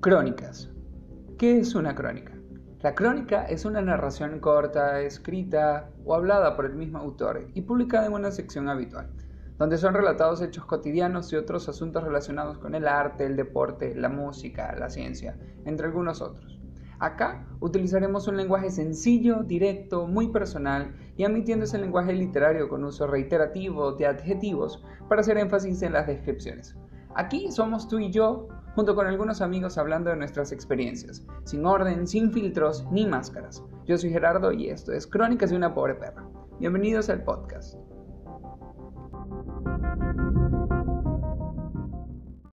Crónicas. ¿Qué es una crónica? La crónica es una narración corta, escrita o hablada por el mismo autor y publicada en una sección habitual, donde son relatados hechos cotidianos y otros asuntos relacionados con el arte, el deporte, la música, la ciencia, entre algunos otros. Acá utilizaremos un lenguaje sencillo, directo, muy personal y admitiendo ese lenguaje literario con uso reiterativo de adjetivos para hacer énfasis en las descripciones. Aquí somos tú y yo, junto con algunos amigos hablando de nuestras experiencias, sin orden, sin filtros ni máscaras. Yo soy Gerardo y esto es Crónicas de una pobre perra. Bienvenidos al podcast.